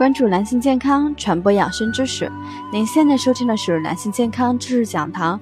关注男性健康，传播养生知识。您现在收听的是男性健康知识讲堂。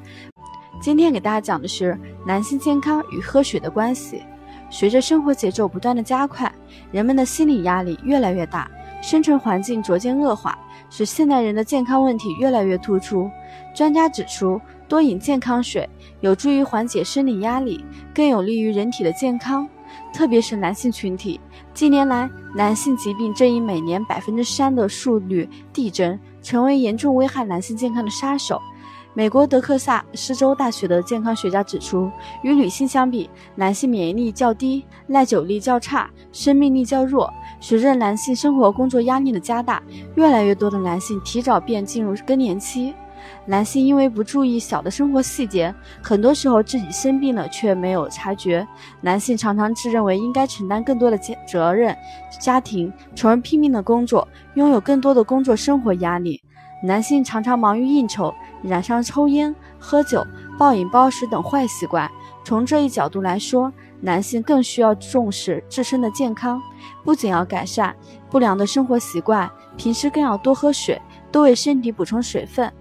今天给大家讲的是男性健康与喝水的关系。随着生活节奏不断的加快，人们的心理压力越来越大，生存环境逐渐恶化，使现代人的健康问题越来越突出。专家指出，多饮健康水有助于缓解生理压力，更有利于人体的健康。特别是男性群体，近年来男性疾病正以每年百分之三的速率递增，成为严重危害男性健康的杀手。美国德克萨斯州大学的健康学家指出，与女性相比，男性免疫力较低，耐久力较差，生命力较弱。随着男性生活工作压力的加大，越来越多的男性提早便进入更年期。男性因为不注意小的生活细节，很多时候自己生病了却没有察觉。男性常常自认为应该承担更多的责责任、家庭，从而拼命的工作，拥有更多的工作生活压力。男性常常忙于应酬，染上抽烟、喝酒、暴饮暴食等坏习惯。从这一角度来说，男性更需要重视自身的健康，不仅要改善不良的生活习惯，平时更要多喝水，多为身体补充水分。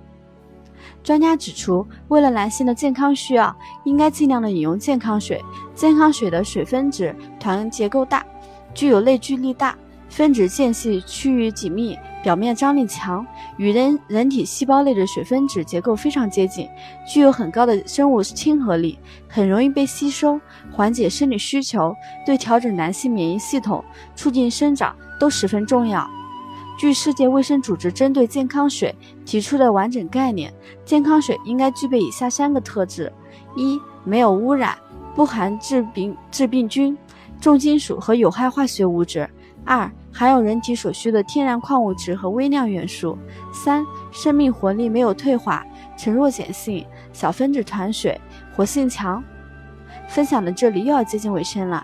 专家指出，为了男性的健康需要，应该尽量的饮用健康水。健康水的水分子团结构大，具有内聚力大，分子间隙趋于紧密，表面张力强，与人人体细胞内的水分子结构非常接近，具有很高的生物亲和力，很容易被吸收，缓解生理需求，对调整男性免疫系统、促进生长都十分重要。据世界卫生组织针对健康水提出的完整概念，健康水应该具备以下三个特质：一、没有污染，不含致病致病菌、重金属和有害化学物质；二、含有人体所需的天然矿物质和微量元素；三、生命活力没有退化，呈弱碱性，小分子团水，活性强。分享的这里又要接近尾声了。